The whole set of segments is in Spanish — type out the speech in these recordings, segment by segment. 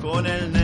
Con el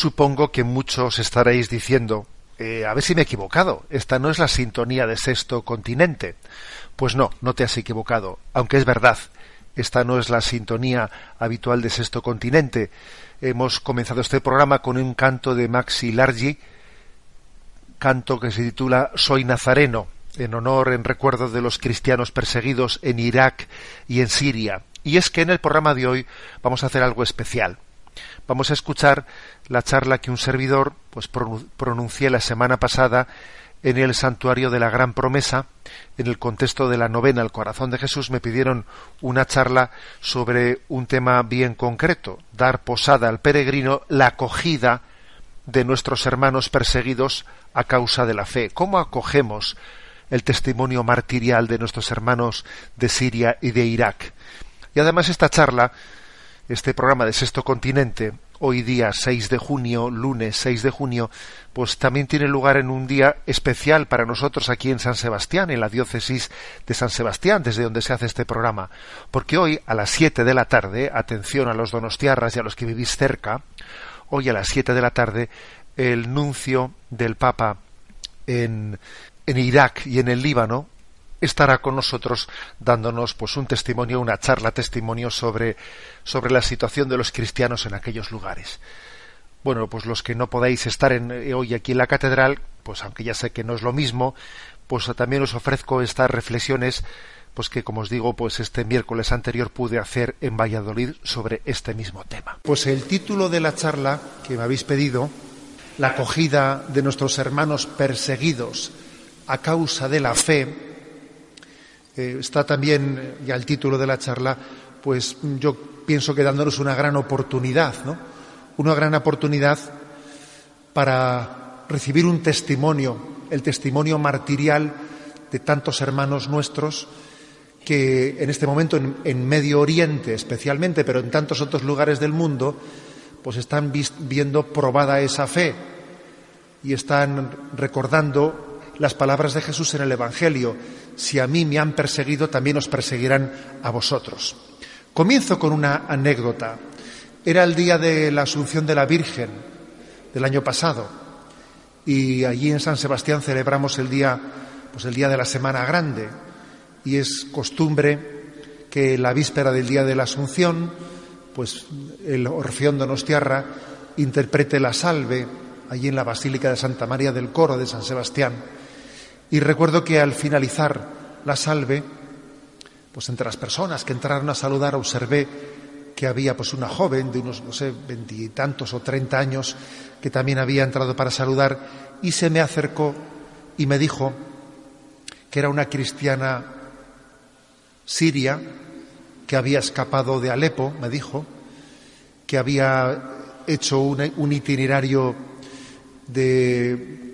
Supongo que muchos estaréis diciendo, eh, a ver si me he equivocado, esta no es la sintonía de Sexto Continente. Pues no, no te has equivocado, aunque es verdad, esta no es la sintonía habitual de Sexto Continente. Hemos comenzado este programa con un canto de Maxi Largi, canto que se titula Soy Nazareno, en honor, en recuerdo de los cristianos perseguidos en Irak y en Siria. Y es que en el programa de hoy vamos a hacer algo especial. Vamos a escuchar la charla que un servidor pues pronu- pronuncié la semana pasada en el santuario de la Gran Promesa, en el contexto de la novena al corazón de Jesús, me pidieron una charla sobre un tema bien concreto, dar posada al peregrino, la acogida de nuestros hermanos perseguidos a causa de la fe. ¿Cómo acogemos el testimonio martirial de nuestros hermanos de Siria y de Irak? Y además esta charla, este programa de Sexto Continente, hoy día 6 de junio, lunes 6 de junio, pues también tiene lugar en un día especial para nosotros aquí en San Sebastián, en la diócesis de San Sebastián, desde donde se hace este programa. Porque hoy a las 7 de la tarde, atención a los donostiarras y a los que vivís cerca, hoy a las 7 de la tarde, el nuncio del Papa en, en Irak y en el Líbano estará con nosotros dándonos pues un testimonio, una charla testimonio sobre, sobre la situación de los cristianos en aquellos lugares. Bueno, pues los que no podáis estar eh, hoy aquí en la catedral, pues aunque ya sé que no es lo mismo, pues también os ofrezco estas reflexiones, pues que como os digo, pues este miércoles anterior pude hacer en Valladolid sobre este mismo tema. Pues el título de la charla que me habéis pedido, la acogida de nuestros hermanos perseguidos a causa de la fe, eh, está también eh, ya el título de la charla, pues yo pienso que dándonos una gran oportunidad, ¿no? Una gran oportunidad para recibir un testimonio, el testimonio martirial de tantos hermanos nuestros que en este momento en, Medio Oriente especialmente, pero en tantos otros lugares del mundo, pues están viendo probada esa fe y están recordando las palabras de Jesús en el Evangelio. Si a mí me han perseguido, también os perseguirán a vosotros. Comienzo con una anécdota. Era el día de la Asunción de la Virgen del año pasado y allí en San Sebastián celebramos el día, pues el día de la Semana Grande y es costumbre que la víspera del día de la Asunción, pues el Orfeón Donostiarra interprete la salve allí en la Basílica de Santa María del Coro de San Sebastián. Y recuerdo que al finalizar la salve, pues entre las personas que entraron a saludar observé que había pues una joven de unos, no sé, veintitantos o treinta años que también había entrado para saludar y se me acercó y me dijo que era una cristiana siria que había escapado de Alepo, me dijo, que había hecho un, itinerario de,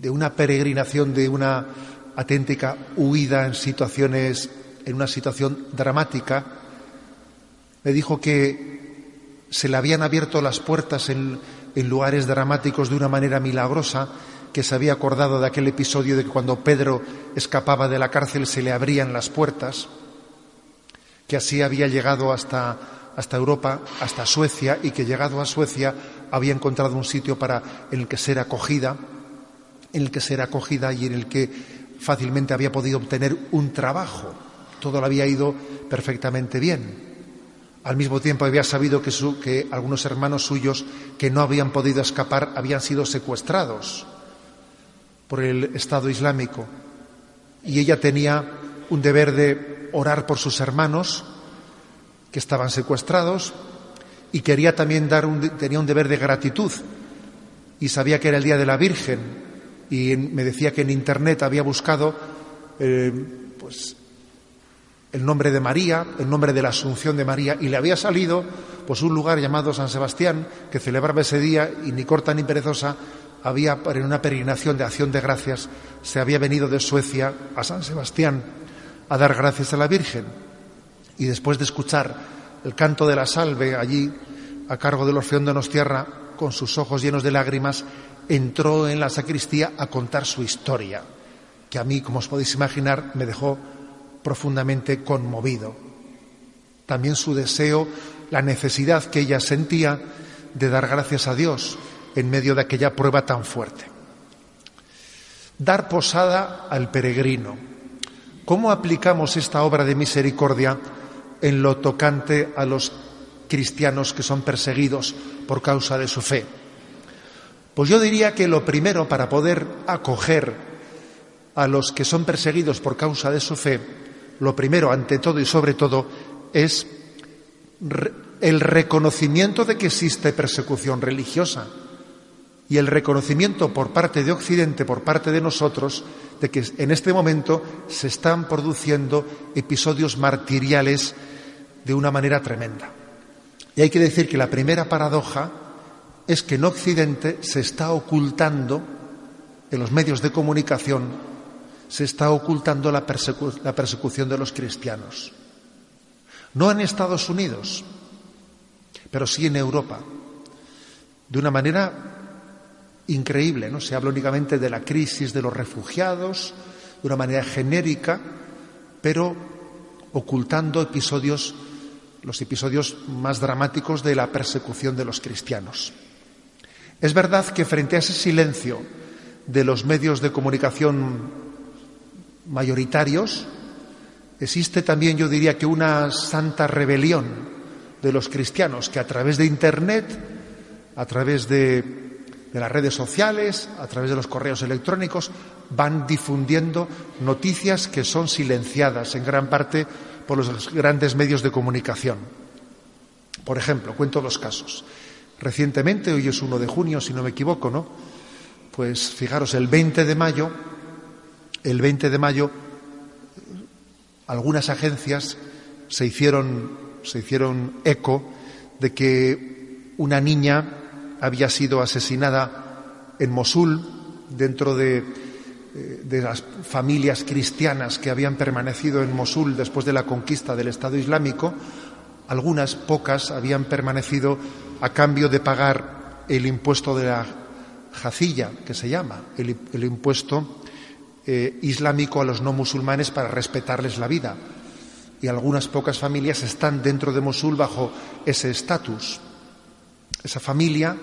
de una peregrinación, de una auténtica huida en situaciones, en una situación dramática, me dijo que se le habían abierto las puertas en, lugares dramáticos de una manera milagrosa, que se había acordado de aquel episodio de que cuando Pedro escapaba de la cárcel se le abrían las puertas, que así había llegado hasta, hasta Europa, hasta Suecia, y que llegado a Suecia había encontrado un sitio para, en el que ser acogida, en el que ser acogida y en el que fácilmente había podido obtener un trabajo. Todo lo había ido perfectamente bien. Al mismo tiempo había sabido que, algunos hermanos suyos que no habían podido escapar habían sido secuestrados por el Estado Islámico. Y ella tenía un deber de orar por sus hermanos que estaban secuestrados y quería también dar un, tenía un deber de gratitud y sabía que era el día de la Virgen y me decía que en internet había buscado eh, pues el nombre de María, el nombre de la Asunción de María, y le había salido pues un lugar llamado San Sebastián, que celebraba ese día, y ni corta ni perezosa, había en una peregrinación de acción de gracias, se había venido de Suecia a San Sebastián a dar gracias a la Virgen. Y después de escuchar el canto de la salve allí, a cargo del Orfeón de Nostierra, con sus ojos llenos de lágrimas, entró en la sacristía a contar su historia, que a mí, como os podéis imaginar, me dejó profundamente conmovido. También su deseo, la necesidad que ella sentía de dar gracias a Dios en medio de aquella prueba tan fuerte. Dar posada al peregrino. ¿Cómo aplicamos esta obra de misericordia en lo tocante a los cristianos que son perseguidos por causa de su fe? Pues yo diría que lo primero para poder acoger a los que son perseguidos por causa de su fe lo primero, ante todo y sobre todo, es el reconocimiento de que existe persecución religiosa y el reconocimiento por parte de Occidente, por parte de nosotros, de que en este momento se están produciendo episodios martiriales de una manera tremenda. Y hay que decir que la primera paradoja es que en Occidente se está ocultando en los medios de comunicación se está ocultando la, persecución de los cristianos. No en Estados Unidos, pero sí en Europa. De una manera increíble, ¿no? Se habla únicamente de la crisis de los refugiados, de una manera genérica, pero ocultando episodios, los episodios más dramáticos de la persecución de los cristianos. Es verdad que frente a ese silencio de los medios de comunicación mayoritarios, existe también, yo diría que una santa rebelión de los cristianos que a través de Internet, a través de, las redes sociales, a través de los correos electrónicos, van difundiendo noticias que son silenciadas en gran parte por los grandes medios de comunicación. Por ejemplo, cuento dos casos. Recientemente, hoy es 1 de junio, si no me equivoco, ¿no? Pues fijaros, el 20 de mayo el 20 de mayo algunas agencias se hicieron, se hicieron eco de que una niña había sido asesinada en Mosul dentro de eh, de las familias cristianas que habían permanecido en Mosul después de la conquista del Estado Islámico, algunas pocas habían permanecido a cambio de pagar el impuesto de la jacilla, que se llama, el, impuesto eh, islámico a los no musulmanes para respetarles la vida. Y algunas pocas familias están dentro de Mosul bajo ese estatus. Esa familia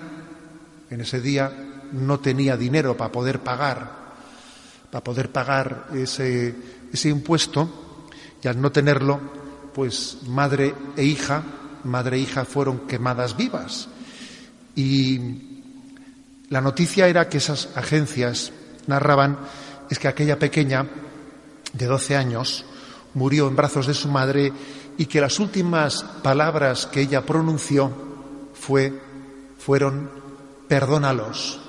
en ese día no tenía dinero para poder pagar para poder pagar ese, ese impuesto y al no tenerlo, pues madre e hija, madre e hija fueron quemadas vivas. Y la noticia era que esas agencias narraban es que aquella pequeña de 12 años murió en brazos de su madre y que las últimas palabras que ella pronunció fue, fueron perdónalos.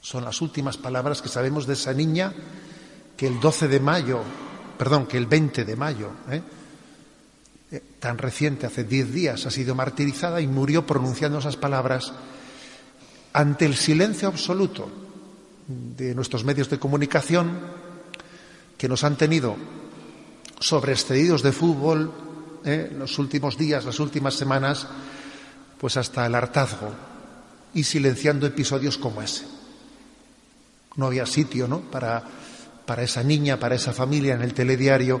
Son las últimas palabras que sabemos de esa niña que el 12 de mayo, perdón, que el 20 de mayo, ¿eh? Eh, tan reciente, hace 10 días, ha sido martirizada y murió pronunciando esas palabras ante el silencio absoluto de nuestros medios de comunicación que nos han tenido sobreexcedidos de fútbol ¿eh? los últimos días, las últimas semanas, pues hasta el hartazgo y silenciando episodios como ese. No había sitio ¿no? para, para esa niña, para esa familia en el telediario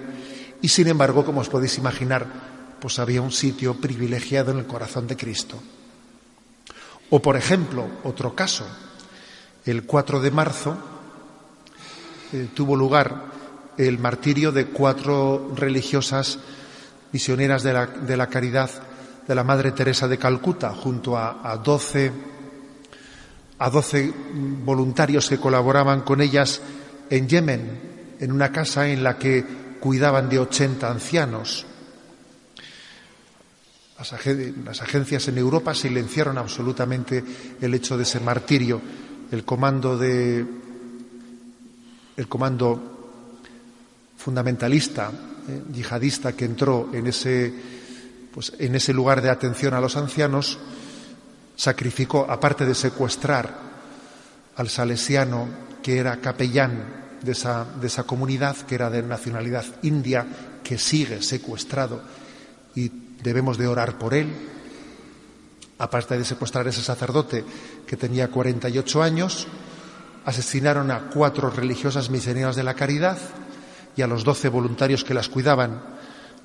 y sin embargo, como os podéis imaginar, pues había un sitio privilegiado en el corazón de Cristo. O por ejemplo, otro caso, el 4 de marzo eh, tuvo lugar el martirio de cuatro religiosas misioneras de la, de la, caridad de la Madre Teresa de Calcuta, junto a, 12 a doce voluntarios que colaboraban con ellas en Yemen, en una casa en la que cuidaban de 80 ancianos. Las, agencias en Europa silenciaron absolutamente el hecho de ese martirio. El comando de el comando fundamentalista, eh, yihadista que entró en ese pues en ese lugar de atención a los ancianos sacrificó, aparte de secuestrar al salesiano que era capellán de esa, de esa comunidad, que era de nacionalidad india, que sigue secuestrado y debemos de orar por él, aparte de secuestrar a ese sacerdote que tenía 48 años, asesinaron a cuatro religiosas misioneras de la caridad y a los doce voluntarios que las cuidaban.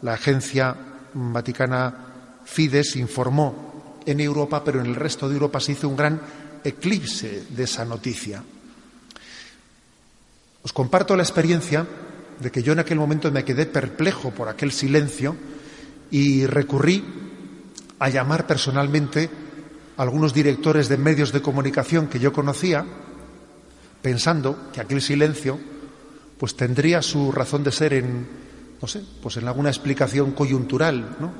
La agencia vaticana Fides informó en Europa, pero en el resto de Europa se hizo un gran eclipse de esa noticia. Os comparto la experiencia de que yo en aquel momento me quedé perplejo por aquel silencio y recurrí a llamar personalmente a algunos directores de medios de comunicación que yo conocía, pensando que aquel silencio pues tendría su razón de ser en no sé, pues en alguna explicación coyuntural, ¿no?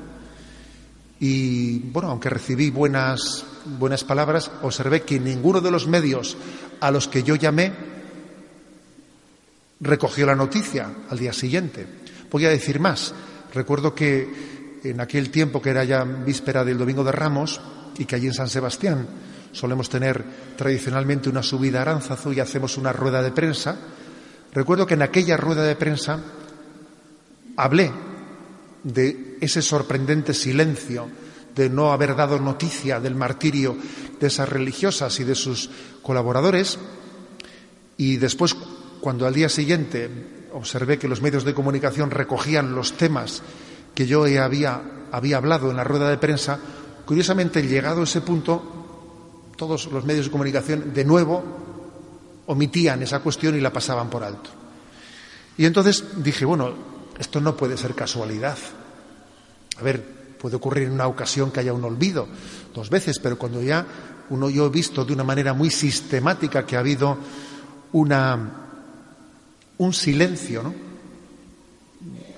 Y bueno, aunque recibí buenas, buenas palabras, observé que ninguno de los medios a los que yo llamé recogió la noticia al día siguiente. Voy a decir más. Recuerdo que en aquel tiempo que era ya víspera del Domingo de Ramos y que allí en San Sebastián solemos tener tradicionalmente una subida a Aránzazu y hacemos una rueda de prensa, recuerdo que en aquella rueda de prensa hablé de ese sorprendente silencio de no haber dado noticia del martirio de esas religiosas y de sus colaboradores. Y después, cuando al día siguiente observé que los medios de comunicación recogían los temas que yo había, hablado en la rueda de prensa, curiosamente, llegado a ese punto, todos los medios de comunicación de nuevo omitían esa cuestión y la pasaban por alto. Y entonces dije, bueno, esto no puede ser casualidad. A ver, puede ocurrir en una ocasión que haya un olvido, dos veces, pero cuando ya uno yo he visto de una manera muy sistemática que ha habido una, un silencio, ¿no?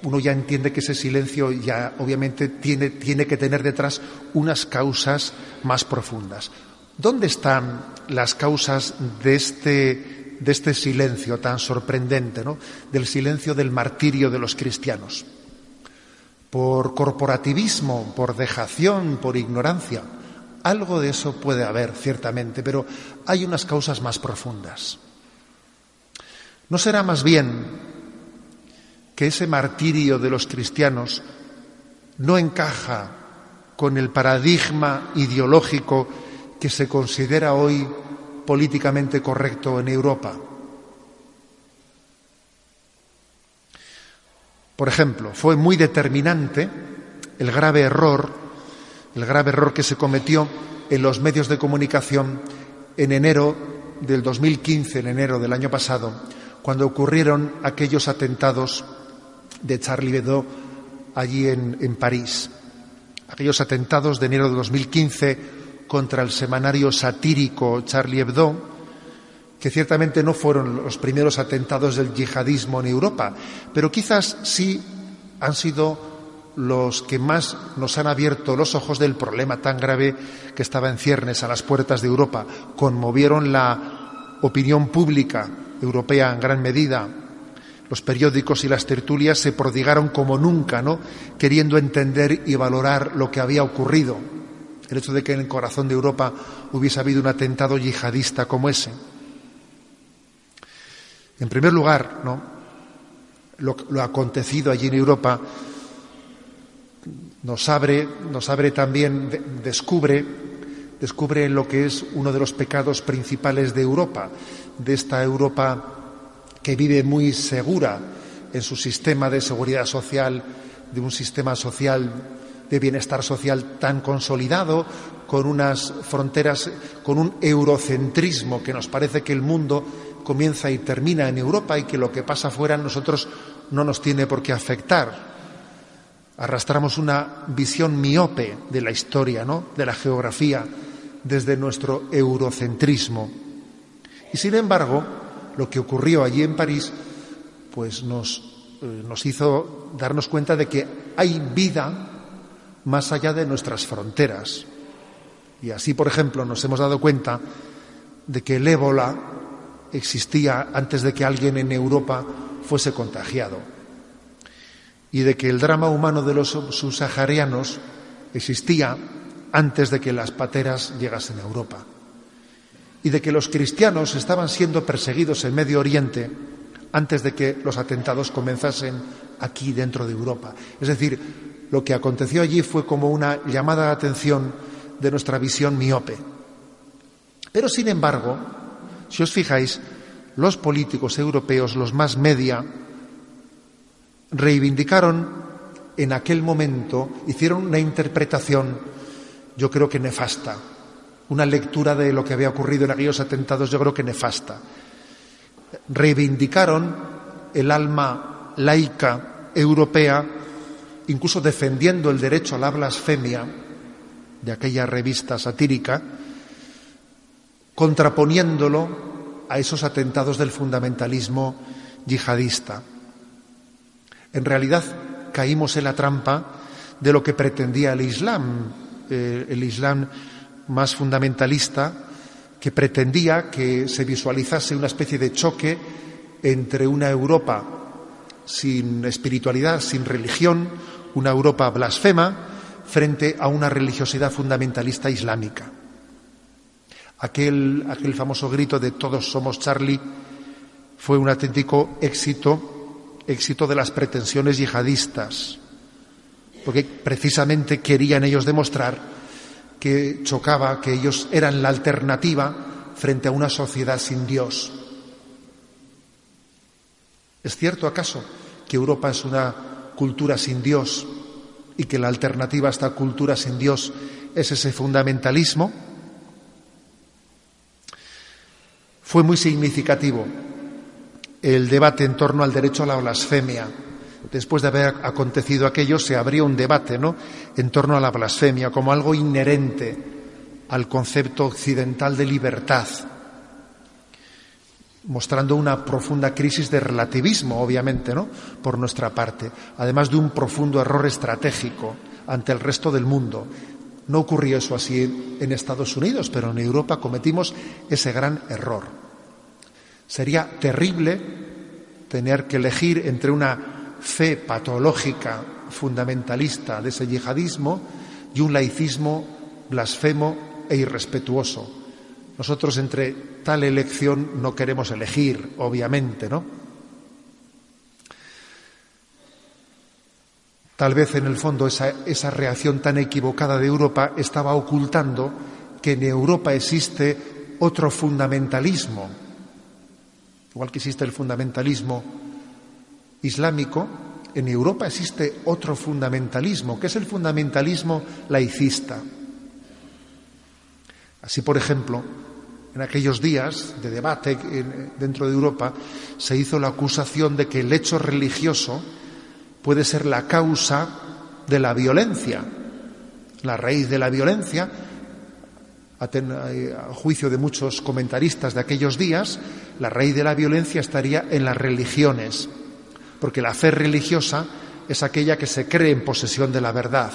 Uno ya entiende que ese silencio ya obviamente tiene, tiene que tener detrás unas causas más profundas. ¿Dónde están las causas de este de este silencio tan sorprendente, ¿no? del silencio del martirio de los cristianos. Por corporativismo, por dejación, por ignorancia. Algo de eso puede haber, ciertamente, pero hay unas causas más profundas. ¿No será más bien que ese martirio de los cristianos no encaja con el paradigma ideológico que se considera hoy políticamente correcto en Europa? Por ejemplo, fue muy determinante el grave error, el grave error que se cometió en los medios de comunicación en enero del 2015, en enero del año pasado, cuando ocurrieron aquellos atentados de Charlie Hebdo allí en, París. Aquellos atentados de enero de 2015 contra el semanario satírico Charlie Hebdo, que ciertamente no fueron los primeros atentados del yihadismo en Europa, pero quizás sí han sido los que más nos han abierto los ojos del problema tan grave que estaba en ciernes a las puertas de Europa. Conmovieron la opinión pública europea en gran medida. Los periódicos y las tertulias se prodigaron como nunca, ¿no? Queriendo entender y valorar lo que había ocurrido. El hecho de que en el corazón de Europa hubiese habido un atentado yihadista como ese. En primer lugar, ¿no? lo, lo acontecido allí en Europa nos abre, nos abre también, descubre, descubre lo que es uno de los pecados principales de Europa, de esta Europa que vive muy segura en su sistema de seguridad social, de un sistema social de bienestar social tan consolidado, con unas fronteras, con un eurocentrismo que nos parece que el mundo comienza y termina en Europa y que lo que pasa fuera a nosotros no nos tiene por qué afectar. Arrastramos una visión miope de la historia, ¿no? de la geografía, desde nuestro eurocentrismo. Y sin embargo, lo que ocurrió allí en París, pues nos, eh, nos hizo darnos cuenta de que hay vida más allá de nuestras fronteras. Y así, por ejemplo, nos hemos dado cuenta de que el ébola existía antes de que alguien en Europa fuese contagiado y de que el drama humano de los subsaharianos existía antes de que las pateras llegasen a Europa y de que los cristianos estaban siendo perseguidos en Medio Oriente antes de que los atentados comenzasen aquí dentro de Europa. Es decir, lo que aconteció allí fue como una llamada de atención de nuestra visión miope. Pero, sin embargo, si os fijáis, los políticos europeos, los más media, reivindicaron en aquel momento, hicieron una interpretación, yo creo que nefasta, una lectura de lo que había ocurrido en aquellos atentados, yo creo que nefasta. Reivindicaron el alma laica europea, incluso defendiendo el derecho a la blasfemia de aquella revista satírica, contraponiéndolo a esos atentados del fundamentalismo yihadista. En realidad caímos en la trampa de lo que pretendía el Islam, eh, el Islam más fundamentalista, que pretendía que se visualizase una especie de choque entre una Europa sin espiritualidad, sin religión, una Europa blasfema, frente a una religiosidad fundamentalista islámica. Aquel, aquel famoso grito de todos somos Charlie fue un auténtico éxito éxito de las pretensiones yihadistas, porque precisamente querían ellos demostrar que chocaba, que ellos eran la alternativa frente a una sociedad sin Dios. ¿Es cierto acaso que Europa es una cultura sin Dios y que la alternativa a esta cultura sin Dios es ese fundamentalismo? Fue muy significativo el debate en torno al derecho a la blasfemia. Después de haber acontecido aquello, se abrió un debate ¿no? en torno a la blasfemia como algo inherente al concepto occidental de libertad, mostrando una profunda crisis de relativismo, obviamente, ¿no? por nuestra parte, además de un profundo error estratégico ante el resto del mundo. No ocurrió eso así en Estados Unidos, pero en Europa cometimos ese gran error. Sería terrible tener que elegir entre una fe patológica fundamentalista de ese yihadismo y un laicismo blasfemo e irrespetuoso. Nosotros entre tal elección no queremos elegir, obviamente, ¿no? Tal vez en el fondo esa, esa, reacción tan equivocada de Europa estaba ocultando que en Europa existe otro fundamentalismo. Igual que existe el fundamentalismo islámico, en Europa existe otro fundamentalismo, que es el fundamentalismo laicista. Así, por ejemplo, en aquellos días de debate dentro de Europa se hizo la acusación de que el hecho religioso puede ser la causa de la violencia, la raíz de la violencia, a, juicio de muchos comentaristas de aquellos días, la raíz de la violencia estaría en las religiones, porque la fe religiosa es aquella que se cree en posesión de la verdad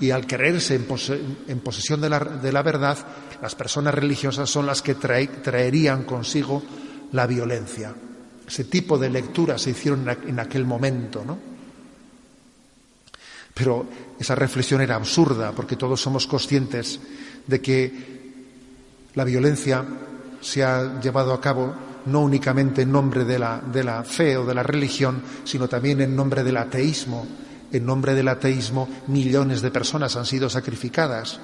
y al creerse en, posesión de la, verdad, las personas religiosas son las que traerían consigo la violencia. Ese tipo de lecturas se hicieron en aquel momento, ¿no? Pero esa reflexión era absurda porque todos somos conscientes de que la violencia se ha llevado a cabo no únicamente en nombre de la, de la fe o de la religión, sino también en nombre del ateísmo, en nombre del ateísmo, millones de personas han sido sacrificadas,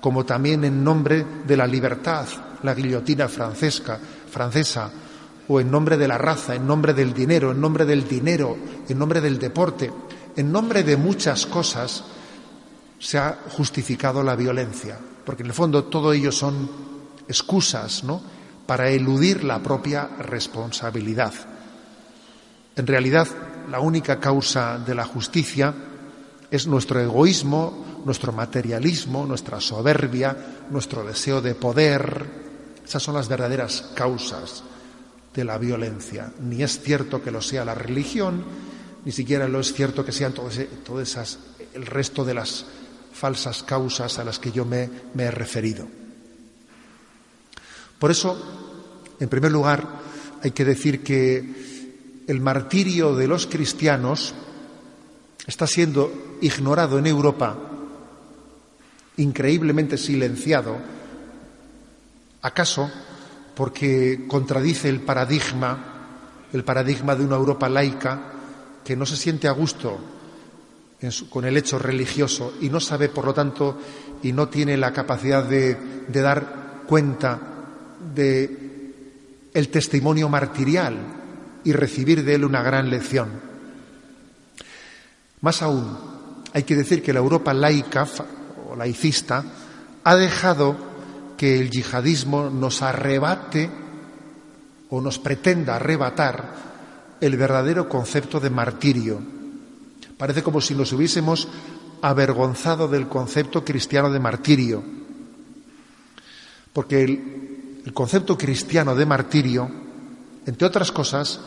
como también en nombre de la libertad, la guillotina francesca, francesa, o en nombre de la raza, en nombre del dinero, en nombre del dinero, en nombre del deporte, en nombre de muchas cosas se ha justificado la violencia, porque en el fondo todo ello son excusas, ¿no? Para eludir la propia responsabilidad. En realidad, la única causa de la justicia es nuestro egoísmo, nuestro materialismo, nuestra soberbia, nuestro deseo de poder. Esas son las verdaderas causas de la violencia. Ni es cierto que lo sea la religión, ni siquiera lo es cierto que sean todas, esas, el resto de las falsas causas a las que yo me, me he referido. Por eso, en primer lugar, hay que decir que el martirio de los cristianos está siendo ignorado en Europa, increíblemente silenciado, acaso porque contradice el paradigma, el paradigma de una Europa laica que no se siente a gusto con el hecho religioso y no sabe, por lo tanto, y no tiene la capacidad de, de dar cuenta de el testimonio martirial y recibir de él una gran lección. Más aún, hay que decir que la Europa laica o laicista ha dejado que el yihadismo nos arrebate o nos pretenda arrebatar el verdadero concepto de martirio. Parece como si nos hubiésemos avergonzado del concepto cristiano de martirio. Porque el, el concepto cristiano de martirio entre otras cosas,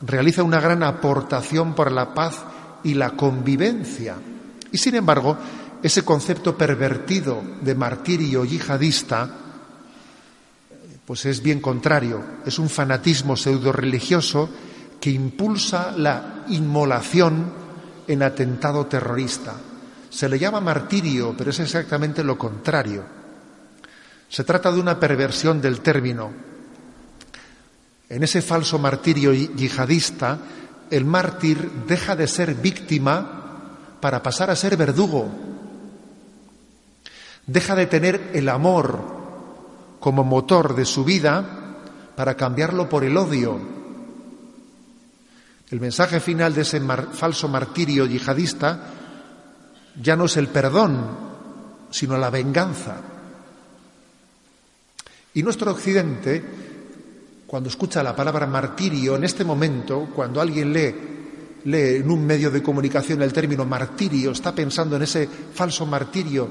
realiza una gran aportación para la paz y la convivencia. Y sin embargo, ese concepto pervertido de martirio yihadista, pues es bien contrario, es un fanatismo pseudo religioso que impulsa la inmolación en atentado terrorista. Se le llama martirio, pero es exactamente lo contrario. Se trata de una perversión del término, en ese falso martirio yihadista, el mártir deja de ser víctima para pasar a ser verdugo. Deja de tener el amor como motor de su vida para cambiarlo por el odio. El mensaje final de ese falso martirio yihadista ya no es el perdón, sino la venganza. Y nuestro occidente cuando escucha la palabra martirio, en este momento, cuando alguien lee, lee en un medio de comunicación el término martirio, está pensando en ese falso martirio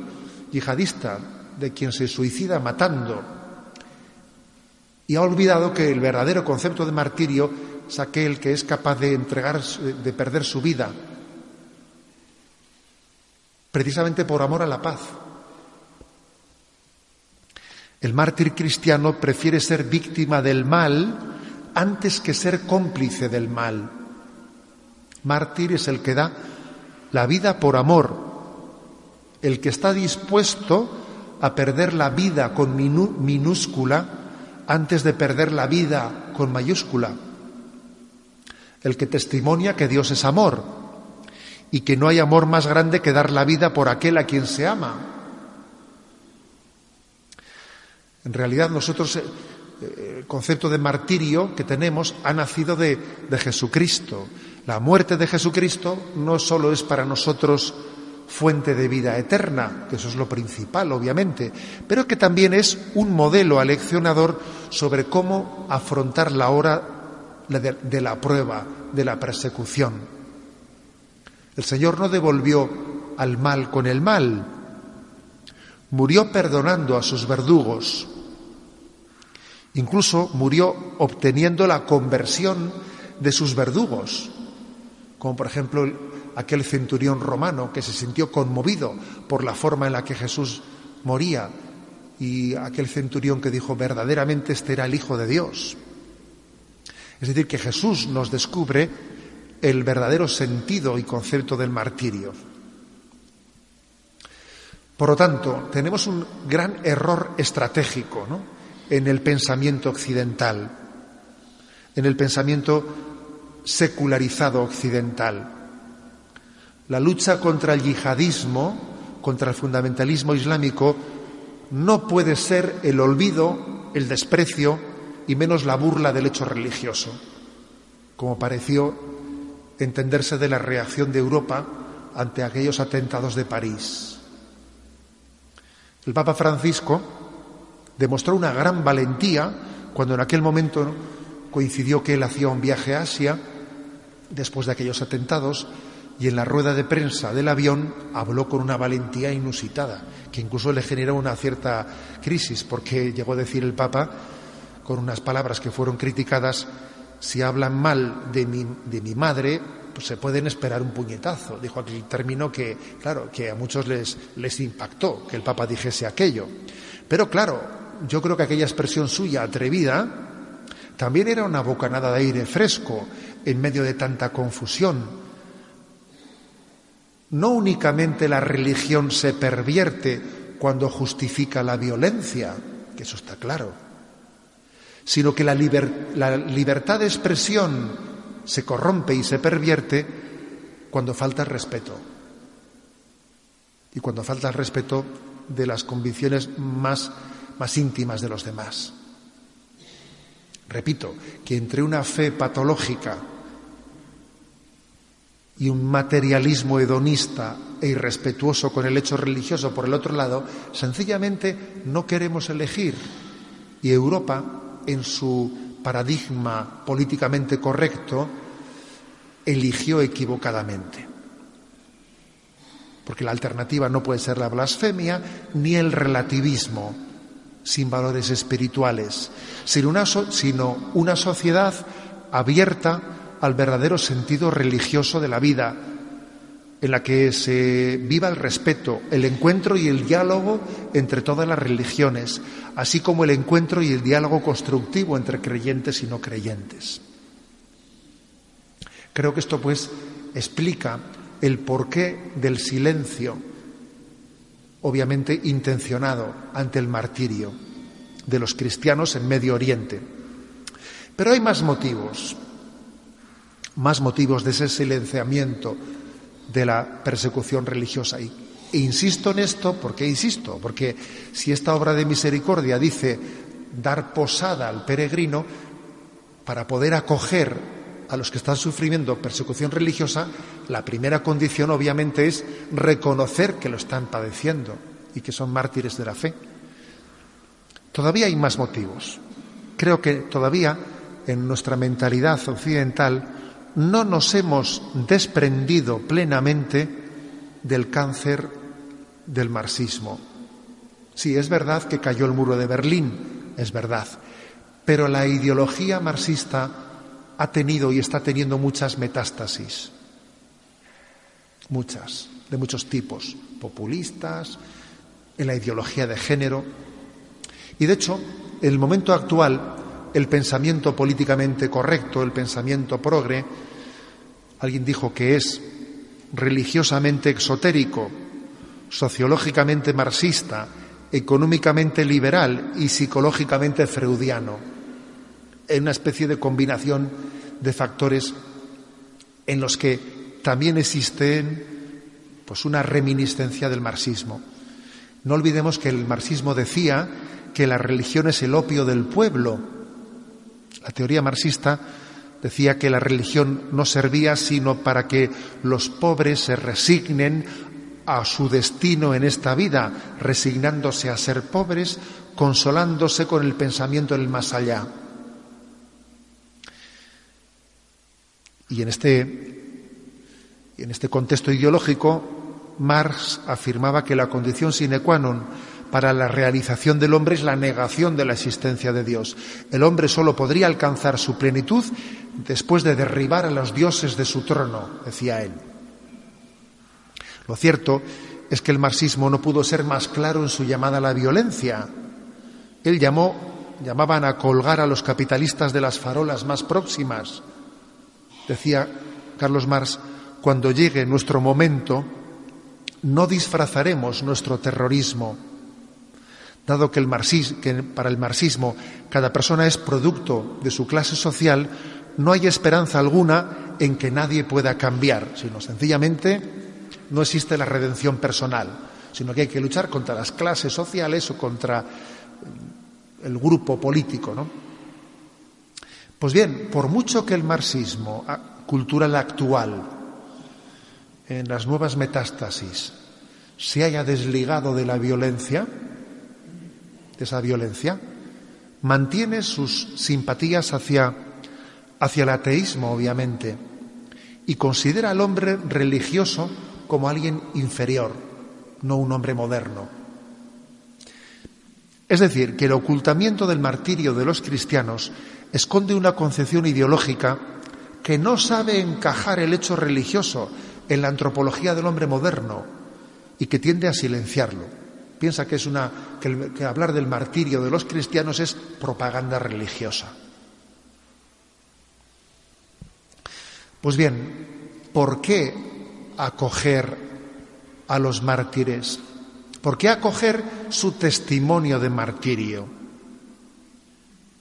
yihadista de quien se suicida matando. Y ha olvidado que el verdadero concepto de martirio es aquel que es capaz de entregar, de perder su vida, precisamente por amor a la paz. El mártir cristiano prefiere ser víctima del mal antes que ser cómplice del mal. Mártir es el que da la vida por amor, el que está dispuesto a perder la vida con minúscula antes de perder la vida con mayúscula. El que testimonia que Dios es amor y que no hay amor más grande que dar la vida por aquel a quien se ama. En realidad nosotros eh, el concepto de martirio que tenemos ha nacido de, de Jesucristo. La muerte de Jesucristo no solo es para nosotros fuente de vida eterna, que eso es lo principal, obviamente, pero que también es un modelo aleccionador sobre cómo afrontar la hora de la prueba, de la persecución. El Señor no devolvió al mal con el mal, murió perdonando a sus verdugos, incluso murió obteniendo la conversión de sus verdugos, como por ejemplo aquel centurión romano que se sintió conmovido por la forma en la que Jesús moría y aquel centurión que dijo verdaderamente este era el Hijo de Dios. Es decir, que Jesús nos descubre el verdadero sentido y concepto del martirio. Por lo tanto, tenemos un gran error estratégico en el pensamiento occidental, en el pensamiento secularizado occidental. La lucha contra el yihadismo, contra el fundamentalismo islámico, no puede ser el olvido, el desprecio y menos la burla del hecho religioso, como pareció entenderse de la reacción de Europa ante aquellos atentados de París. El Papa Francisco demostró una gran valentía cuando en aquel momento coincidió que él hacía un viaje a Asia después de aquellos atentados y en la rueda de prensa del avión habló con una valentía inusitada, que incluso le generó una cierta crisis, porque llegó a decir el Papa, con unas palabras que fueron criticadas, si hablan mal de mi, de mi madre, se pueden esperar un puñetazo. Dijo aquel término que, claro, que a muchos les, les impactó que el Papa dijese aquello. Pero claro, yo creo que aquella expresión suya atrevida también era una bocanada de aire fresco en medio de tanta confusión no únicamente la religión se pervierte cuando justifica la violencia, que eso está claro, sino que la, libertad de expresión se corrompe y se pervierte cuando falta respeto. Y cuando falta respeto de las convicciones más, más íntimas de los demás. Repito, que entre una fe patológica y un materialismo hedonista e irrespetuoso con el hecho religioso por el otro lado, sencillamente no queremos elegir. Y Europa, en su paradigma políticamente correcto, eligió equivocadamente. Porque la alternativa no puede ser la blasfemia ni el relativismo sin valores espirituales, sino una, sociedad abierta al verdadero sentido religioso de la vida, en la que se viva el respeto, el encuentro y el diálogo entre todas las religiones, así como el encuentro y el diálogo constructivo entre creyentes y no creyentes. Creo que esto pues explica el porqué del silencio, obviamente intencionado ante el martirio de los cristianos en Medio Oriente. Pero hay más motivos más motivos de ese silenciamiento de la persecución religiosa. E insisto en esto, porque insisto? Porque si esta obra de misericordia dice dar posada al peregrino para poder acoger a los que están sufriendo persecución religiosa, la primera condición obviamente es reconocer que lo están padeciendo y que son mártires de la fe. Todavía hay más motivos. Creo que todavía en nuestra mentalidad occidental no nos hemos desprendido plenamente del cáncer del marxismo. Sí, es verdad que cayó el muro de Berlín, es verdad, pero la ideología marxista ha tenido y está teniendo muchas metástasis, muchas, de muchos tipos, populistas, en la ideología de género. Y de hecho, el momento actual, el pensamiento políticamente correcto, el pensamiento progre, alguien dijo que es religiosamente exotérico, sociológicamente marxista económicamente liberal y psicológicamente freudiano, en una especie de combinación de factores en los que también existen pues una reminiscencia del marxismo. No olvidemos que el marxismo decía que la religión es el opio del pueblo. La teoría marxista decía que la religión no servía sino para que los pobres se resignen a su destino en esta vida, resignándose a ser pobres, consolándose con el pensamiento del más allá. Y en este, en este contexto ideológico, Marx afirmaba que la condición sine qua non para la realización del hombre es la negación de la existencia de Dios. El hombre solo podría alcanzar su plenitud después de derribar a los dioses de su trono, decía él. Lo cierto es que el marxismo no pudo ser más claro en su llamada a la violencia. Él llamó, llamaban a colgar a los capitalistas de las farolas más próximas. Decía Carlos Marx, cuando llegue nuestro momento, no disfrazaremos nuestro terrorismo. Dado que, para el marxismo cada persona es producto de su clase social, no hay esperanza alguna en que nadie pueda cambiar, sino sencillamente no existe la redención personal, sino que hay que luchar contra las clases sociales o contra el grupo político, ¿no? Pues bien, por mucho que el marxismo ah, cultural actual, en las nuevas metástasis, se haya desligado de la violencia, esa violencia, mantiene sus simpatías hacia, hacia el ateísmo, obviamente, y considera al hombre religioso como alguien inferior, no un hombre moderno. Es decir, que el ocultamiento del martirio de los cristianos esconde una concepción ideológica que no sabe encajar el hecho religioso en la antropología del hombre moderno y que tiende a silenciarlo. Piensa que es una que, que hablar del martirio de los cristianos es propaganda religiosa. Pues bien, ¿por qué acoger a los mártires? ¿Por qué acoger su testimonio de martirio?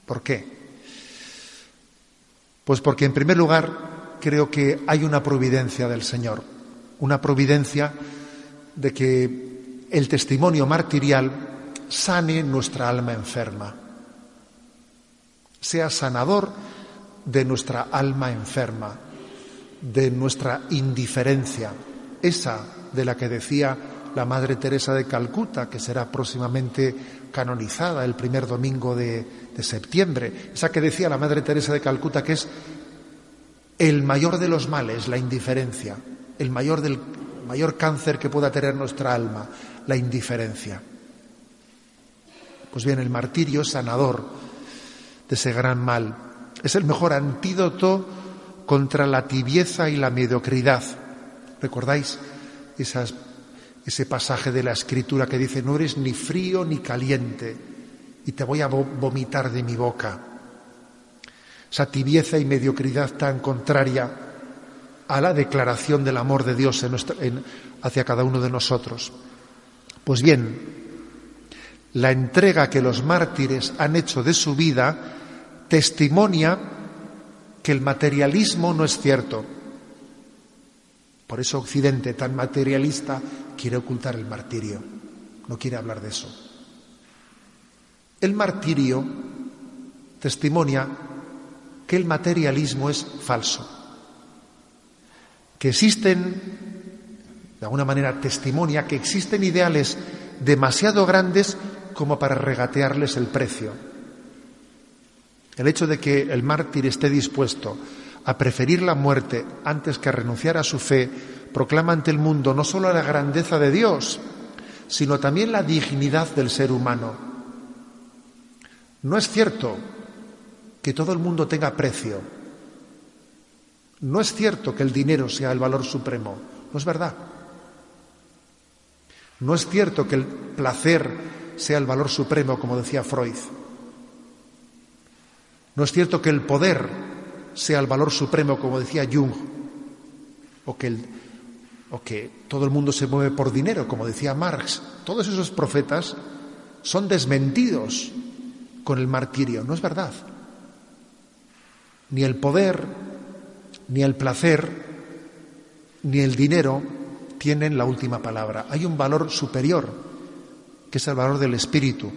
¿Por qué? Pues porque en primer lugar creo que hay una providencia del Señor, una providencia de que el testimonio martirial sane nuestra alma enferma, sea sanador de nuestra alma enferma, de nuestra indiferencia, esa de la que decía la Madre Teresa de Calcuta, que será próximamente canonizada el primer domingo de, septiembre, esa que decía la Madre Teresa de Calcuta que es el mayor de los males, la indiferencia, el mayor, del, mayor cáncer que pueda tener nuestra alma, la indiferencia. Pues bien, el martirio sanador de ese gran mal es el mejor antídoto contra la tibieza y la mediocridad. ¿Recordáis ese pasaje de la escritura que dice, no eres ni frío ni caliente y te voy a vomitar de mi boca? Esa tibieza y mediocridad tan contraria a la declaración del amor de Dios hacia cada uno de nosotros. Pues bien, la entrega que los mártires han hecho de su vida testimonia que el materialismo no es cierto. Por eso Occidente, tan materialista, quiere ocultar el martirio, no quiere hablar de eso. El martirio testimonia que el materialismo es falso, que existen, de alguna manera testimonia que existen ideales demasiado grandes como para regatearles el precio el hecho de que el mártir esté dispuesto a preferir la muerte antes que a renunciar a su fe proclama ante el mundo no solo la grandeza de Dios, sino también la dignidad del ser humano. No es cierto que todo el mundo tenga precio. No es cierto que el dinero sea el valor supremo. No es verdad. No es cierto que el placer sea el valor supremo, como decía Freud. No es cierto que el poder sea el valor supremo, como decía Jung, o que, todo el mundo se mueve por dinero, como decía Marx. Todos esos profetas son desmentidos con el martirio. No es verdad. Ni el poder, ni el placer, ni el dinero tienen la última palabra. Hay un valor superior, que es el valor del espíritu.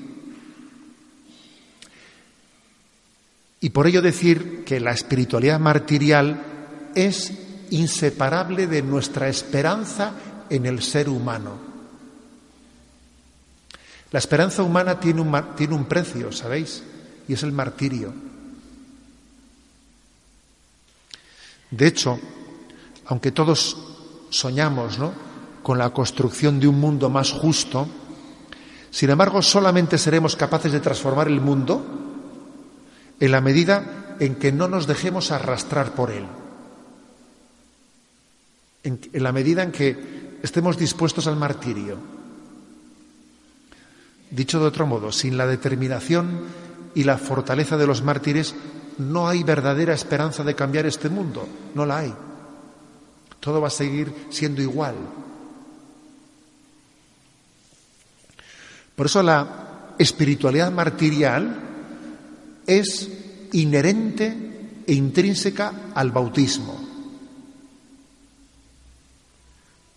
Y por ello decir que la espiritualidad martirial es inseparable de nuestra esperanza en el ser humano. La esperanza humana tiene un, tiene un precio, ¿sabéis? Y es el martirio. De hecho, aunque todos soñamos ¿no? con la construcción de un mundo más justo, sin embargo solamente seremos capaces de transformar el mundo en la medida en que no nos dejemos arrastrar por él, en, en la medida en que estemos dispuestos al martirio. Dicho de otro modo, sin la determinación y la fortaleza de los mártires, no hay verdadera esperanza de cambiar este mundo, no la hay. Todo va a seguir siendo igual. Por eso la espiritualidad martirial es inherente e intrínseca al bautismo.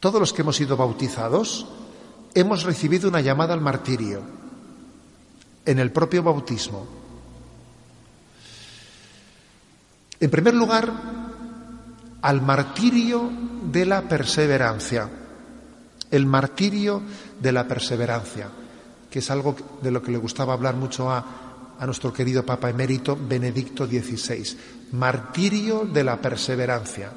Todos los que hemos sido bautizados hemos recibido una llamada al martirio en el propio bautismo. En primer lugar, al martirio de la perseverancia. El martirio de la perseverancia, que es algo de lo que le gustaba hablar mucho a, nuestro querido Papa emérito Benedicto XVI. Martirio de la perseverancia.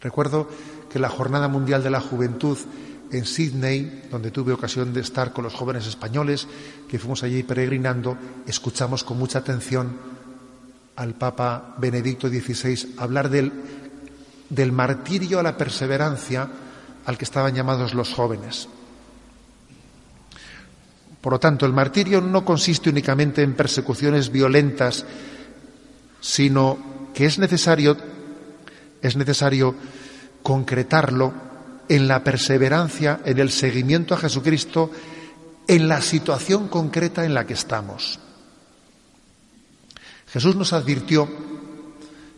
Recuerdo que la Jornada Mundial de la Juventud en Sydney, donde tuve ocasión de estar con los jóvenes españoles que fuimos allí peregrinando, escuchamos con mucha atención al Papa Benedicto XVI hablar del, del martirio a la perseverancia al que estaban llamados los jóvenes. Por lo tanto, el martirio no consiste únicamente en persecuciones violentas, sino que es necesario, es necesario concretarlo en la perseverancia, en el seguimiento a Jesucristo, en la situación concreta en la que estamos. Jesús nos advirtió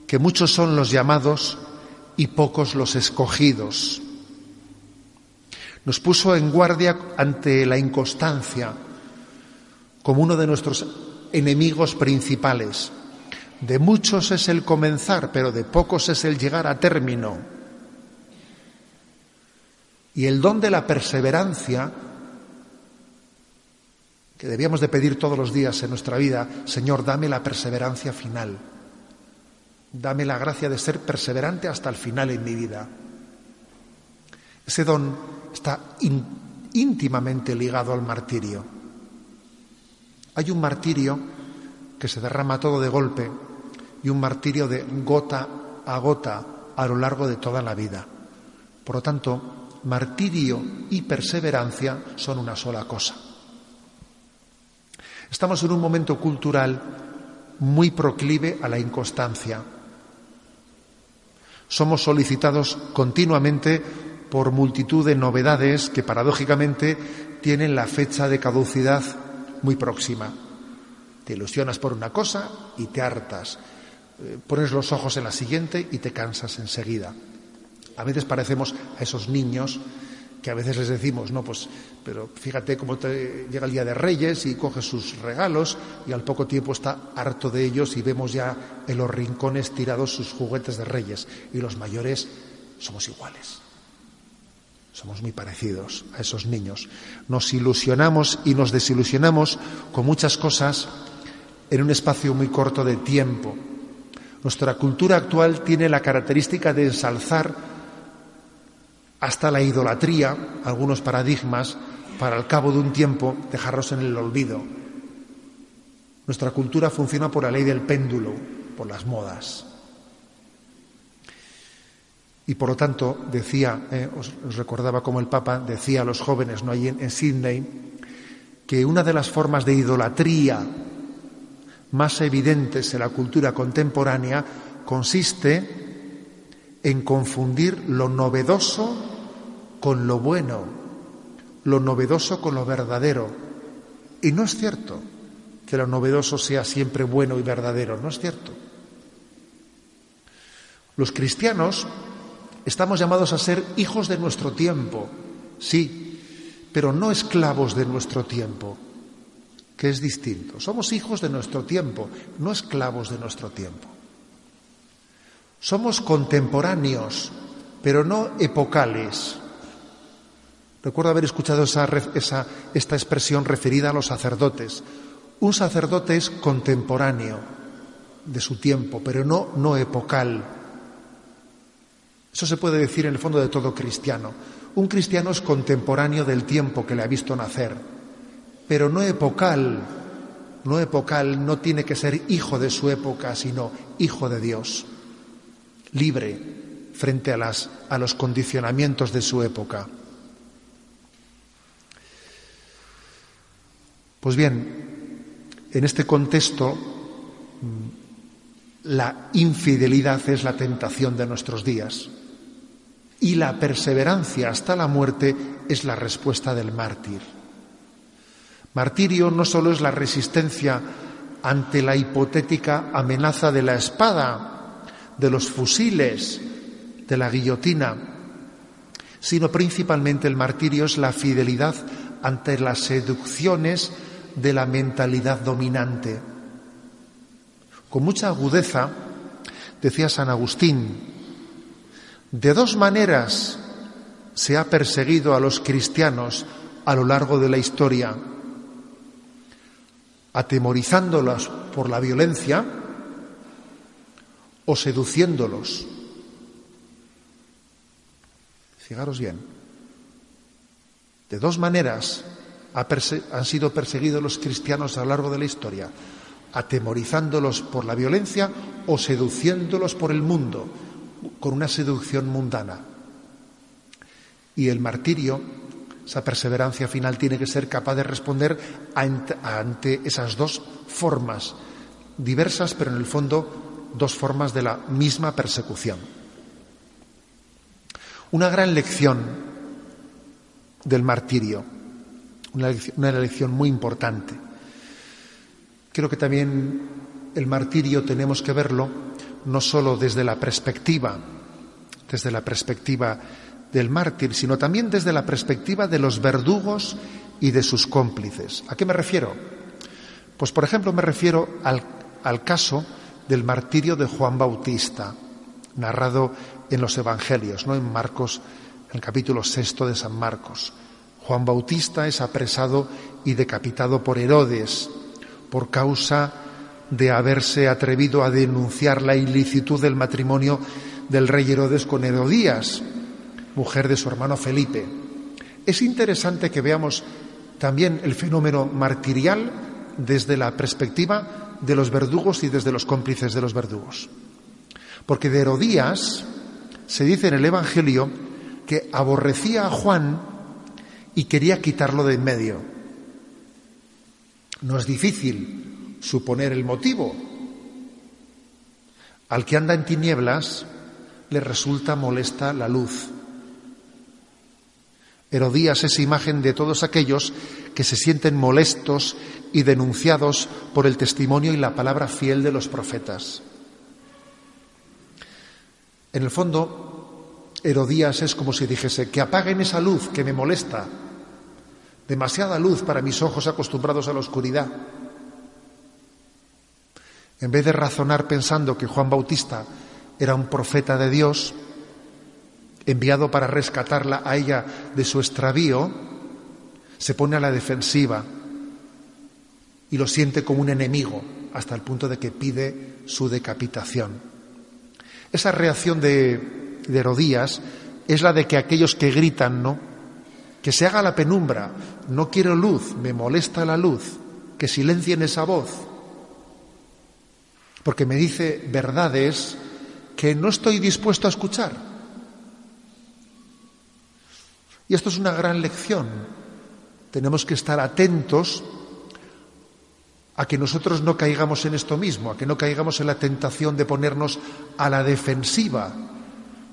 que muchos son los llamados y pocos los escogidos. Nos puso en guardia ante la inconstancia como uno de nuestros enemigos principales. De muchos es el comenzar, pero de pocos es el llegar a término. Y el don de la perseverancia, que debíamos de pedir todos los días en nuestra vida, Señor, dame la perseverancia final. Dame la gracia de ser perseverante hasta el final en mi vida. Ese don está íntimamente ligado al martirio. Hay un martirio que se derrama todo de golpe y un martirio de gota a gota a lo largo de toda la vida. Por lo tanto, martirio y perseverancia son una sola cosa. Estamos en un momento cultural muy proclive a la inconstancia. Somos solicitados continuamente por multitud de novedades que paradójicamente tienen la fecha de caducidad muy próxima. Te ilusionas por una cosa y te hartas. Eh, pones los ojos en la siguiente y te cansas enseguida. A veces parecemos a esos niños que a veces les decimos, no, pues, pero fíjate cómo llega el día de Reyes y coge sus regalos y al poco tiempo está harto de ellos y vemos ya en los rincones tirados sus juguetes de Reyes. Y los mayores somos iguales. Somos muy parecidos a esos niños. Nos ilusionamos y nos desilusionamos con muchas cosas en un espacio muy corto de tiempo. Nuestra cultura actual tiene la característica de ensalzar hasta la idolatría, algunos paradigmas, para al cabo de un tiempo dejarlos en el olvido. Nuestra cultura funciona por la ley del péndulo, por las modas. Y por lo tanto, decía, eh, os, recordaba como el Papa decía a los jóvenes ¿no? Allí en, en Sydney, que una de las formas de idolatría más evidentes en la cultura contemporánea consiste en confundir lo novedoso con lo bueno, lo novedoso con lo verdadero, Y no es cierto que lo novedoso sea siempre bueno y verdadero, no es cierto. Los cristianos estamos llamados a ser hijos de nuestro tiempo, sí, pero no esclavos de nuestro tiempo, que es distinto. Somos hijos de nuestro tiempo, no esclavos de nuestro tiempo. Somos contemporáneos, pero no epocales. Recuerdo haber escuchado esa, esta expresión referida a los sacerdotes. Un sacerdote es contemporáneo de su tiempo, pero no, no epocal. Eso se puede decir en el fondo de todo cristiano. Un cristiano es contemporáneo del tiempo que le ha visto nacer, pero no epocal. No epocal no tiene que ser hijo de su época, sino hijo de Dios, libre frente a, los condicionamientos de su época. Pues bien, en este contexto, mm, la infidelidad es la tentación de nuestros días y la perseverancia hasta la muerte es la respuesta del mártir. Martirio no solo es la resistencia ante la hipotética amenaza de la espada, de los fusiles, de la guillotina, sino principalmente el martirio es la fidelidad ante las seducciones de la mentalidad dominante. Con mucha agudeza, decía San Agustín, de dos maneras se ha perseguido a los cristianos a lo largo de la historia, atemorizándolos por la violencia o seduciéndolos. Fijaros bien, de dos maneras han sido perseguidos los cristianos a lo largo de la historia, atemorizándolos por la violencia o seduciéndolos por el mundo, con una seducción mundana. Y el martirio, esa perseverancia final, tiene que ser capaz de responder ante esas dos formas, diversas, pero en el fondo dos formas de la misma persecución. Una gran lección del martirio una elección, muy importante. Creo que también el martirio tenemos que verlo no solo desde la perspectiva, desde la perspectiva del mártir, sino también desde la perspectiva de los verdugos y de sus cómplices. ¿A qué me refiero? Pues, por ejemplo, me refiero al, al caso del martirio de Juan Bautista, narrado en los Evangelios, ¿no? en Marcos, en el capítulo sexto de San Marcos. Juan Bautista es apresado y decapitado por Herodes por causa de haberse atrevido a denunciar la ilicitud del matrimonio del rey Herodes con Herodías, mujer de su hermano Felipe. Es interesante que veamos también el fenómeno martirial desde la perspectiva de los verdugos y desde los cómplices de los verdugos. Porque de Herodías se dice en el Evangelio que aborrecía a Juan y quería quitarlo de en medio. No es difícil suponer el motivo. Al que anda en tinieblas le resulta molesta la luz. Herodías es imagen de todos aquellos que se sienten molestos y denunciados por el testimonio y la palabra fiel de los profetas. En el fondo, Herodías es como si dijese, que apaguen esa luz que me molesta, demasiada luz para mis ojos acostumbrados a la oscuridad. En vez de razonar pensando que Juan Bautista era un profeta de Dios, enviado para rescatarla a ella de su extravío, se pone a la defensiva y lo siente como un enemigo hasta el punto de que pide su decapitación. Esa reacción de, Herodías es la de que aquellos que gritan, ¿no? que se haga la penumbra, no quiero luz, me molesta la luz, que silencien esa voz, porque me dice verdades que no estoy dispuesto a escuchar. Y esto es una gran lección. Tenemos que estar atentos a que nosotros no caigamos en esto mismo, a que no caigamos en la tentación de ponernos a la defensiva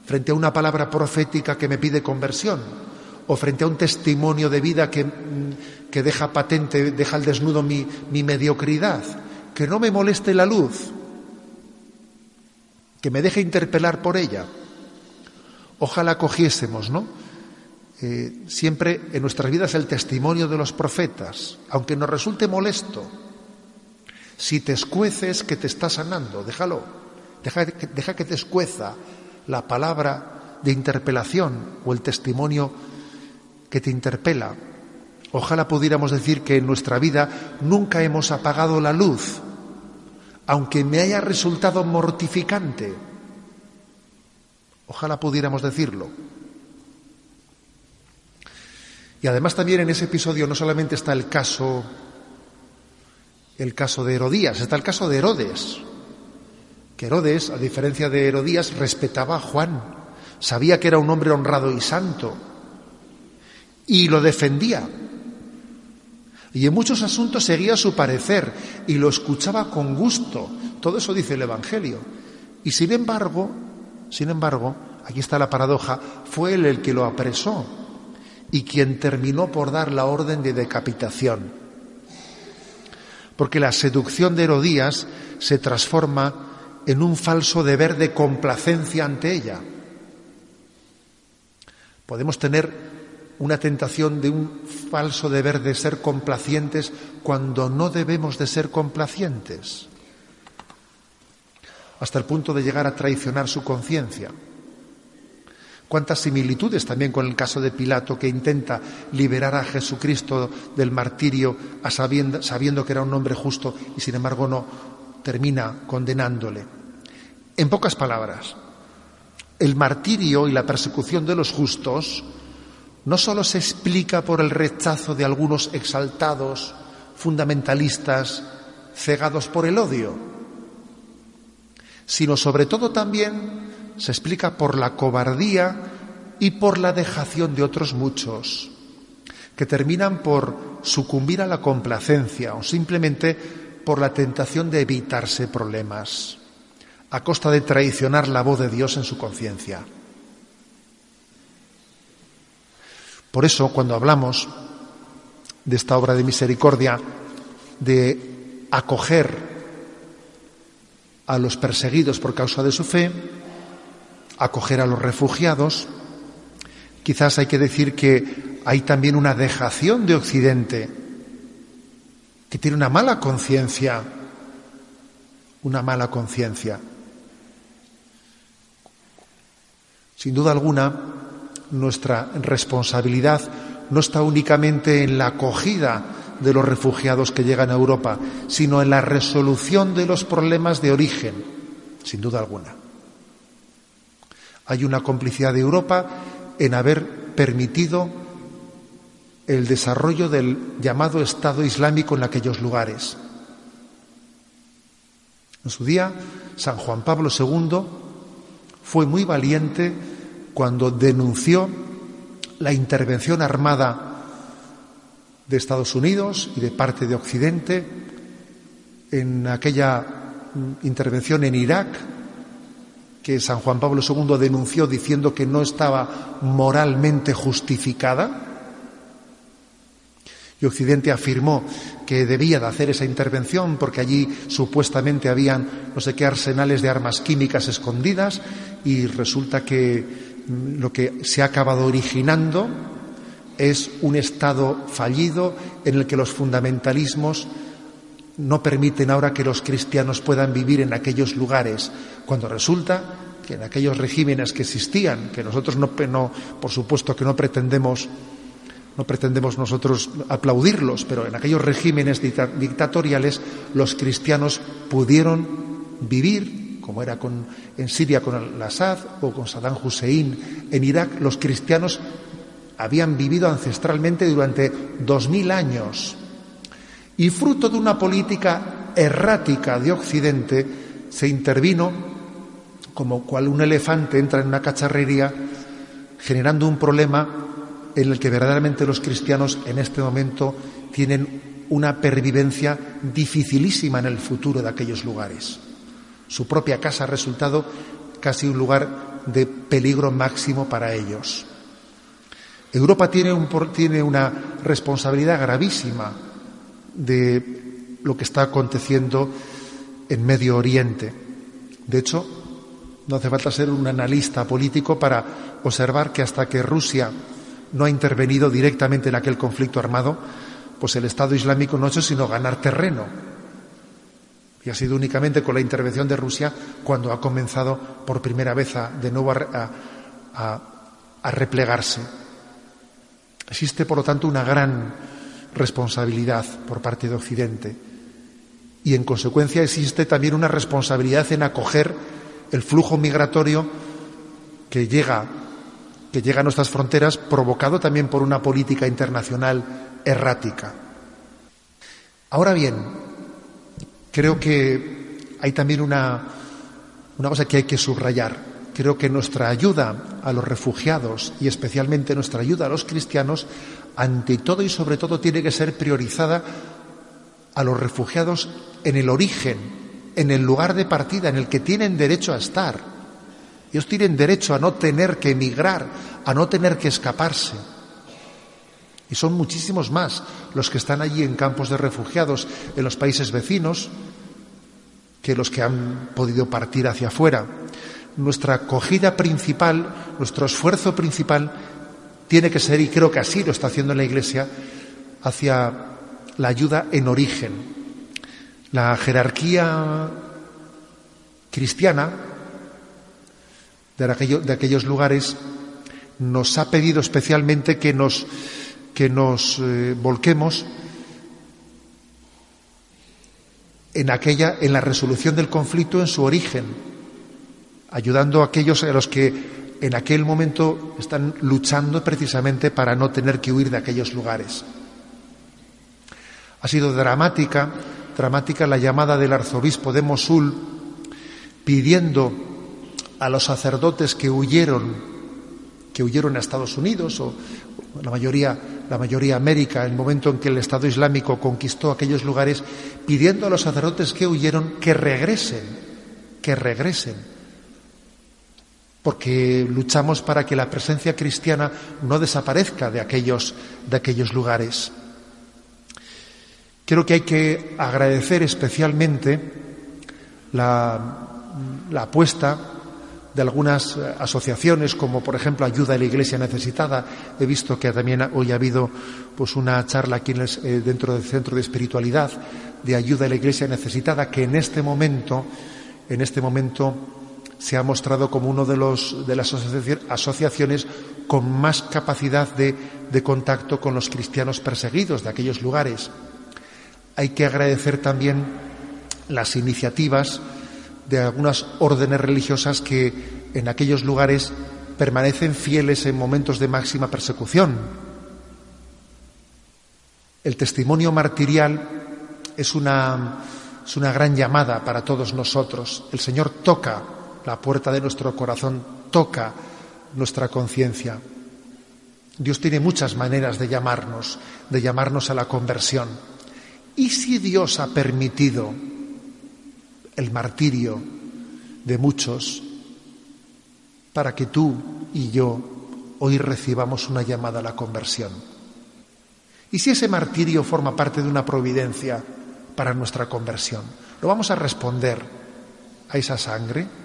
frente a una palabra profética que me pide conversión o frente a un testimonio de vida que, mm, que deja patente, deja al desnudo mi, mi mediocridad, que no me moleste la luz, que me deje interpelar por ella. Ojalá cogiésemos, ¿no? Eh, siempre en nuestras vidas el testimonio de los profetas, aunque nos resulte molesto. Si te escueces que te está sanando, déjalo. Deja, deja que te escueza la palabra de interpelación o el testimonio que te interpela. Ojalá pudiéramos decir que en nuestra vida nunca hemos apagado la luz, aunque me haya resultado mortificante. Ojalá pudiéramos decirlo. Y además también en ese episodio no solamente está el caso el caso de Herodías, está el caso de Herodes. Que Herodes, a diferencia de Herodías, respetaba a Juan, sabía que era un hombre honrado y santo y lo defendía. Y en muchos asuntos seguía su parecer y lo escuchaba con gusto. Todo eso dice el Evangelio. Y sin embargo, sin embargo, aquí está la paradoja, fue él el que lo apresó y quien terminó por dar la orden de decapitación. Porque la seducción de Herodías se transforma en un falso deber de complacencia ante ella. Podemos tener una tentación de un falso deber de ser complacientes cuando no debemos de ser complacientes, hasta el punto de llegar a traicionar su conciencia. Cuántas similitudes también con el caso de Pilato que intenta liberar a Jesucristo del martirio sabiendo, sabiendo que era un hombre justo y sin embargo no termina condenándole. En pocas palabras, el martirio y la persecución de los justos no solo se explica por el rechazo de algunos exaltados, fundamentalistas, cegados por el odio, sino sobre todo también se explica por la cobardía y por la dejación de otros muchos, que terminan por sucumbir a la complacencia o simplemente por la tentación de evitarse problemas, a costa de traicionar la voz de Dios en su conciencia. Por eso, cuando hablamos de esta obra de misericordia, de acoger a los perseguidos por causa de su fe, acoger a los refugiados. Quizás hay que decir que hay también una dejación de Occidente, que tiene una mala conciencia, una mala conciencia. Sin duda alguna, nuestra responsabilidad no está únicamente en la acogida de los refugiados que llegan a Europa, sino en la resolución de los problemas de origen, sin duda alguna. Hay una complicidad de Europa en haber permitido el desarrollo del llamado Estado Islámico en aquellos lugares. En su día, San Juan Pablo II fue muy valiente cuando denunció la intervención armada de Estados Unidos y de parte de Occidente en aquella intervención en Irak que San Juan Pablo II denunció diciendo que no estaba moralmente justificada. Y Occidente afirmó que debía de hacer esa intervención porque allí supuestamente habían no sé qué arsenales de armas químicas escondidas y resulta que mm, lo que se ha acabado originando es un Estado fallido en el que los fundamentalismos no permiten ahora que los cristianos puedan vivir en aquellos lugares, cuando resulta que en aquellos regímenes que existían, que nosotros no, por supuesto que no pretendemos, no pretendemos nosotros aplaudirlos, pero en aquellos regímenes dictatoriales los cristianos pudieron vivir, como era con, en Siria con al-Assad o con Saddam Hussein, en Irak los cristianos habían vivido ancestralmente durante dos mil años y fruto de una política errática de Occidente se intervino como cual un elefante entra en una cacharrería generando un problema en el que verdaderamente los cristianos en este momento tienen una pervivencia dificilísima en el futuro de aquellos lugares. Su propia casa ha resultado casi un lugar de peligro máximo para ellos. Europa tiene, un, tiene una responsabilidad gravísima de lo que está aconteciendo en Medio Oriente. De hecho, no hace falta ser un analista político para observar que hasta que Rusia no ha intervenido directamente en aquel conflicto armado, pues el Estado Islámico no ha hecho sino ganar terreno. Y ha sido únicamente con la intervención de Rusia cuando ha comenzado por primera vez a, de nuevo a, a replegarse. Existe, por lo tanto, una gran responsabilidad por parte de Occidente y, en consecuencia, existe también una responsabilidad en acoger el flujo migratorio que llega, que llega a nuestras fronteras, provocado también por una política internacional errática. Ahora bien, creo que hay también una, una cosa que hay que subrayar creo que nuestra ayuda a los refugiados y especialmente nuestra ayuda a los cristianos, ante todo y sobre todo, tiene que ser priorizada a los refugiados en el origen, en el lugar de partida, en el que tienen derecho a estar. Ellos tienen derecho a no tener que emigrar, a no tener que escaparse. Y son muchísimos más los que están allí en campos de refugiados en los países vecinos que los que han podido partir hacia afuera nuestra acogida principal, nuestro esfuerzo principal, tiene que ser, y creo que así lo está haciendo la Iglesia, hacia la ayuda en origen. La jerarquía cristiana de, aquellos lugares nos ha pedido especialmente que nos, que nos eh, volquemos en aquella, en la resolución del conflicto en su origen, ayudando a aquellos a los que en aquel momento están luchando precisamente para no tener que huir de aquellos lugares. Ha sido dramática, dramática la llamada del arzobispo de Mosul pidiendo a los sacerdotes que huyeron, que huyeron a Estados Unidos o la mayoría, la mayoría América, en el momento en que el Estado Islámico conquistó aquellos lugares, pidiendo a los sacerdotes que huyeron que regresen, que regresen porque luchamos para que la presencia cristiana no desaparezca de aquellos, de aquellos lugares. Creo que hay que agradecer especialmente la, la apuesta de algunas asociaciones, como por ejemplo Ayuda a la Iglesia Necesitada. He visto que también hoy ha habido pues, una charla aquí eh, dentro del Centro de Espiritualidad de Ayuda a la Iglesia Necesitada, que en este momento, en este momento se ha mostrado como uno de, las asociaciones con más capacidad de, de contacto con los cristianos perseguidos de aquellos lugares. Hay que agradecer también las iniciativas de algunas órdenes religiosas que en aquellos lugares permanecen fieles en momentos de máxima persecución. El testimonio martirial es una, es una gran llamada para todos nosotros. El Señor toca la puerta de nuestro corazón toca nuestra conciencia. Dios tiene muchas maneras de llamarnos, de llamarnos a la conversión. ¿Y si Dios ha permitido el martirio de muchos para que tú y yo hoy recibamos una llamada a la conversión? ¿Y si ese martirio forma parte de una providencia para nuestra conversión? ¿Lo vamos a responder a esa sangre?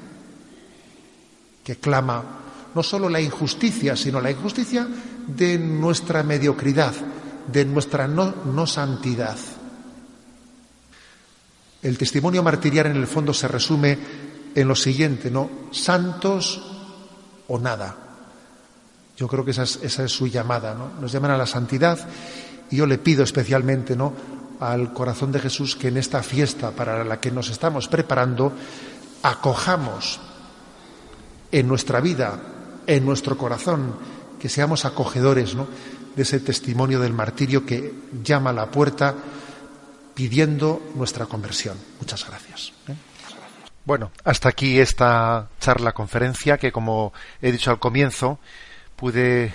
Que clama no solo la injusticia, sino la injusticia de nuestra mediocridad, de nuestra no, santidad. El testimonio martirial en el fondo se resume en lo siguiente, ¿no? Santos o nada. Yo creo que esa es, esa es su llamada, ¿no? Nos llaman a la santidad y yo le pido especialmente, ¿no? Al corazón de Jesús que en esta fiesta para la que nos estamos preparando acojamos en nuestra vida, en nuestro corazón, que seamos acogedores de ese testimonio del martirio que llama a la puerta pidiendo nuestra conversión. Muchas gracias. ¿eh? Bueno, hasta aquí esta charla conferencia que, como he dicho al comienzo, pude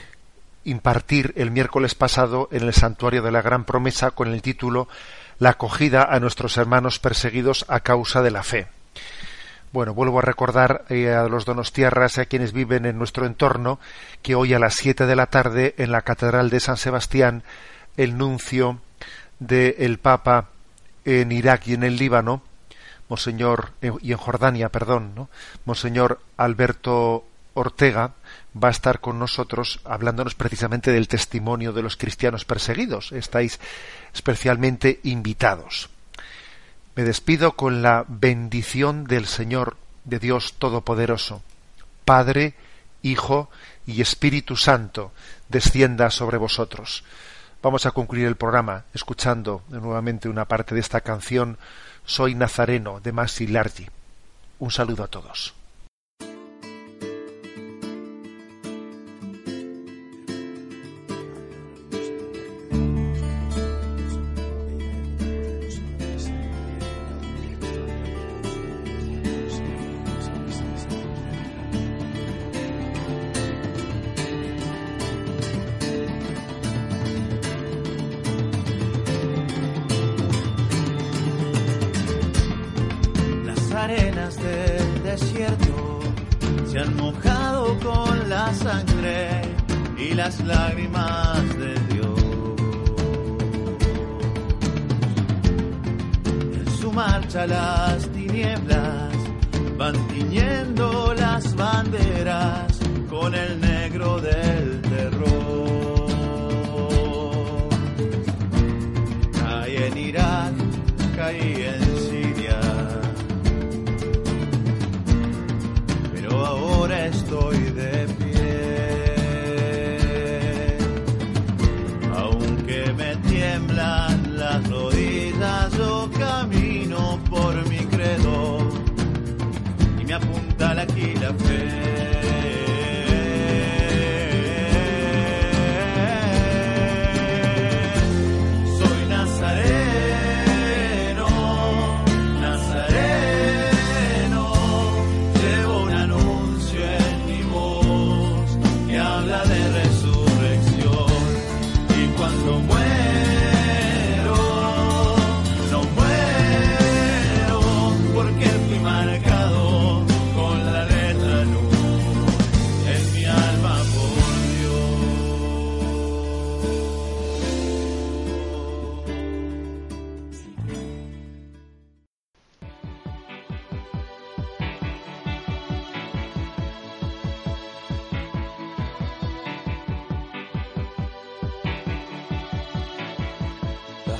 impartir el miércoles pasado en el santuario de la Gran Promesa con el título La acogida a nuestros hermanos perseguidos a causa de la fe. Bueno, vuelvo a recordar eh, a los donostiarras y a quienes viven en nuestro entorno que hoy a las 7 de la tarde en la Catedral de San Sebastián el nuncio del Papa en Irak y en el Líbano, Monseñor, y en Jordania, perdón. Monseñor Alberto Ortega, va a estar con nosotros hablándonos precisamente del testimonio de los cristianos perseguidos. Estáis especialmente invitados. Me despido con la bendición del Señor, de Dios Todopoderoso. Padre, Hijo y Espíritu Santo, descienda sobre vosotros. Vamos a concluir el programa escuchando nuevamente una parte de esta canción Soy Nazareno de Masi Largi. Un saludo a todos. desierto se han mojado con la sangre y las lágrimas de Dios. En su marcha la